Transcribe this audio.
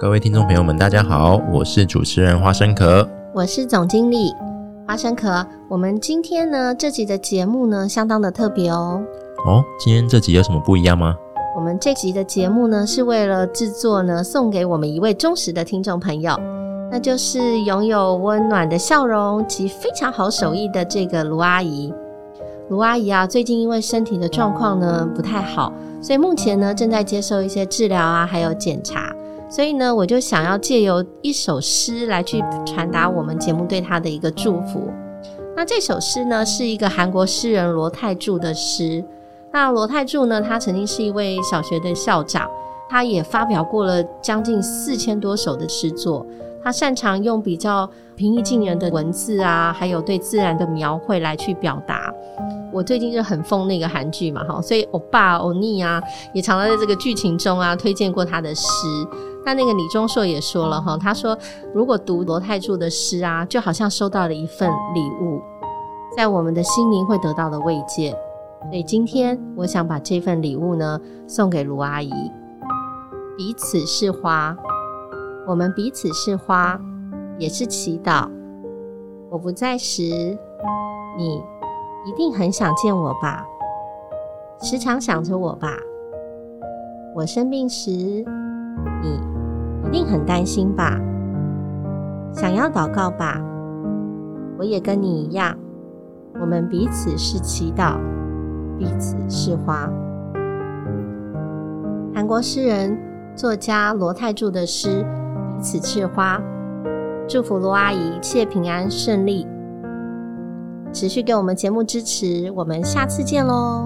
各位听众朋友们，大家好，我是主持人花生壳，我是总经理花生壳。我们今天呢，这集的节目呢，相当的特别哦。哦，今天这集有什么不一样吗？我们这集的节目呢，是为了制作呢，送给我们一位忠实的听众朋友，那就是拥有温暖的笑容及非常好手艺的这个卢阿姨。卢阿姨啊，最近因为身体的状况呢不太好，所以目前呢正在接受一些治疗啊，还有检查。所以呢，我就想要借由一首诗来去传达我们节目对他的一个祝福。那这首诗呢，是一个韩国诗人罗泰柱的诗。那罗泰柱呢，他曾经是一位小学的校长，他也发表过了将近四千多首的诗作。他擅长用比较平易近人的文字啊，还有对自然的描绘来去表达。我最近就很疯那个韩剧嘛，哈，所以欧巴欧尼啊，也常常在这个剧情中啊推荐过他的诗。那那个李钟硕也说了哈，他说如果读罗泰柱的诗啊，就好像收到了一份礼物，在我们的心灵会得到的慰藉。所以今天我想把这份礼物呢送给卢阿姨。彼此是花。我们彼此是花，也是祈祷。我不在时，你一定很想见我吧？时常想着我吧？我生病时，你一定很担心吧？想要祷告吧？我也跟你一样。我们彼此是祈祷，彼此是花。韩国诗人作家罗泰柱的诗。彼此是花，祝福罗阿姨一切平安顺利，持续给我们节目支持，我们下次见喽。